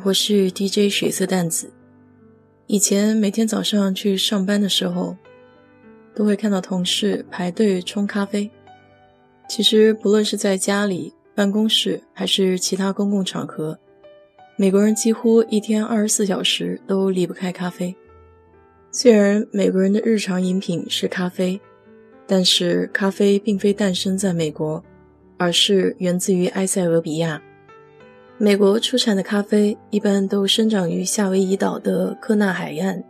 我是 DJ 水色淡子。以前每天早上去上班的时候，都会看到同事排队冲咖啡。其实不论是在家里、办公室还是其他公共场合，美国人几乎一天二十四小时都离不开咖啡。虽然美国人的日常饮品是咖啡，但是咖啡并非诞生在美国，而是源自于埃塞俄比亚。美国出产的咖啡一般都生长于夏威夷岛的科纳海岸。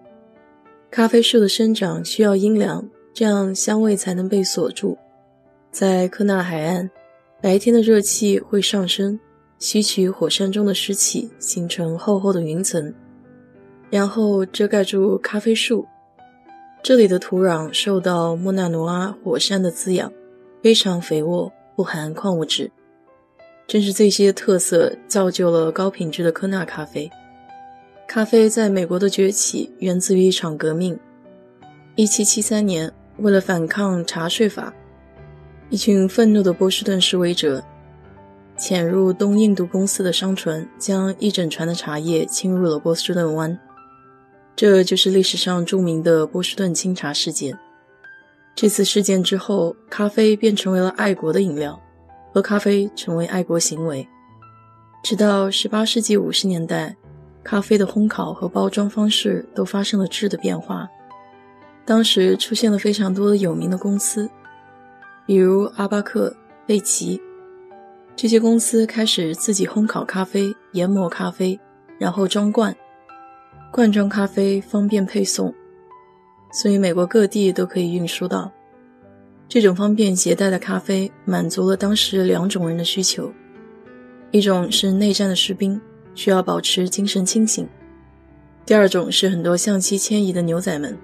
咖啡树的生长需要阴凉，这样香味才能被锁住。在科纳海岸，白天的热气会上升，吸取火山中的湿气，形成厚厚的云层，然后遮盖住咖啡树。这里的土壤受到莫纳努阿火山的滋养，非常肥沃，不含矿物质。正是这些特色造就了高品质的科纳咖啡。咖啡在美国的崛起源自于一场革命。1773年，为了反抗茶税法，一群愤怒的波士顿示威者潜入东印度公司的商船，将一整船的茶叶倾入了波士顿湾。这就是历史上著名的波士顿清茶事件。这次事件之后，咖啡便成为了爱国的饮料。喝咖啡成为爱国行为，直到18世纪50年代，咖啡的烘烤和包装方式都发生了质的变化。当时出现了非常多的有名的公司，比如阿巴克、贝奇，这些公司开始自己烘烤咖啡、研磨咖啡，然后装罐。罐装咖啡方便配送，所以美国各地都可以运输到。这种方便携带的咖啡满足了当时两种人的需求：一种是内战的士兵需要保持精神清醒；第二种是很多向西迁移的牛仔们，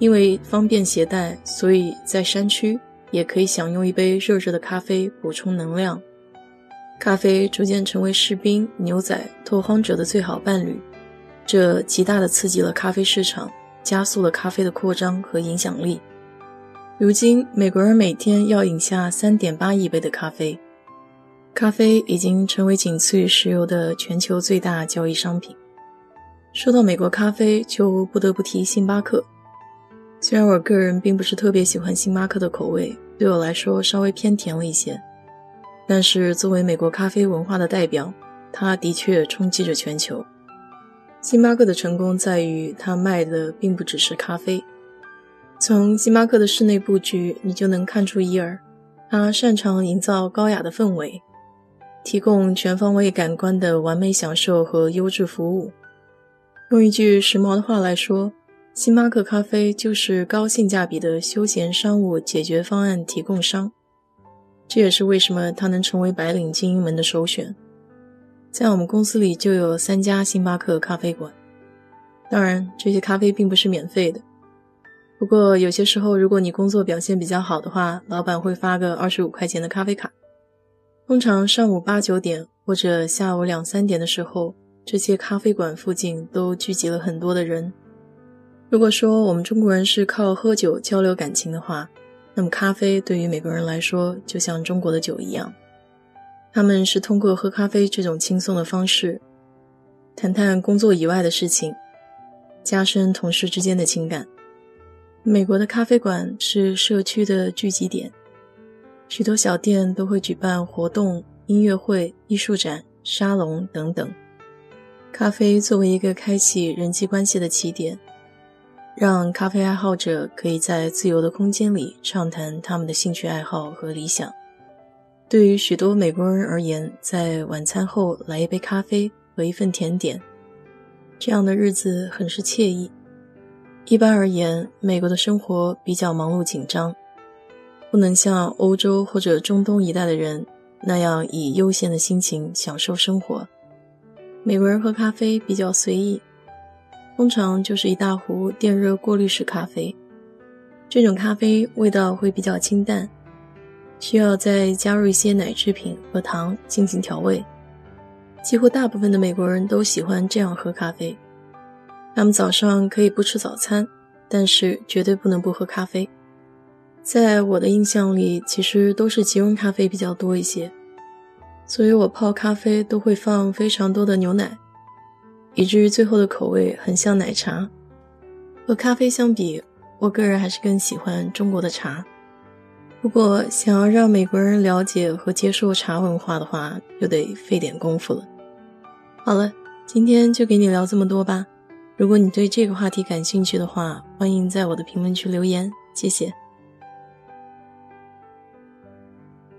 因为方便携带，所以在山区也可以享用一杯热热的咖啡补充能量。咖啡逐渐成为士兵、牛仔、拓荒者的最好伴侣，这极大地刺激了咖啡市场，加速了咖啡的扩张和影响力。如今，美国人每天要饮下三点八亿杯的咖啡，咖啡已经成为仅次于石油的全球最大交易商品。说到美国咖啡，就不得不提星巴克。虽然我个人并不是特别喜欢星巴克的口味，对我来说稍微偏甜了一些，但是作为美国咖啡文化的代表，它的确冲击着全球。星巴克的成功在于，它卖的并不只是咖啡。从星巴克的室内布局，你就能看出一二。他擅长营造高雅的氛围，提供全方位感官的完美享受和优质服务。用一句时髦的话来说，星巴克咖啡就是高性价比的休闲商务解决方案提供商。这也是为什么它能成为白领精英们的首选。在我们公司里就有三家星巴克咖啡馆，当然这些咖啡并不是免费的。不过有些时候，如果你工作表现比较好的话，老板会发个二十五块钱的咖啡卡。通常上午八九点或者下午两三点的时候，这些咖啡馆附近都聚集了很多的人。如果说我们中国人是靠喝酒交流感情的话，那么咖啡对于美国人来说就像中国的酒一样，他们是通过喝咖啡这种轻松的方式，谈谈工作以外的事情，加深同事之间的情感。美国的咖啡馆是社区的聚集点，许多小店都会举办活动、音乐会、艺术展、沙龙等等。咖啡作为一个开启人际关系的起点，让咖啡爱好者可以在自由的空间里畅谈他们的兴趣爱好和理想。对于许多美国人而言，在晚餐后来一杯咖啡和一份甜点，这样的日子很是惬意。一般而言，美国的生活比较忙碌紧张，不能像欧洲或者中东一带的人那样以悠闲的心情享受生活。美国人喝咖啡比较随意，通常就是一大壶电热过滤式咖啡。这种咖啡味道会比较清淡，需要再加入一些奶制品和糖进行调味。几乎大部分的美国人都喜欢这样喝咖啡。他们早上可以不吃早餐，但是绝对不能不喝咖啡。在我的印象里，其实都是即溶咖啡比较多一些，所以我泡咖啡都会放非常多的牛奶，以至于最后的口味很像奶茶。和咖啡相比，我个人还是更喜欢中国的茶。不过，想要让美国人了解和接受茶文化的话，就得费点功夫了。好了，今天就给你聊这么多吧。如果你对这个话题感兴趣的话，欢迎在我的评论区留言，谢谢。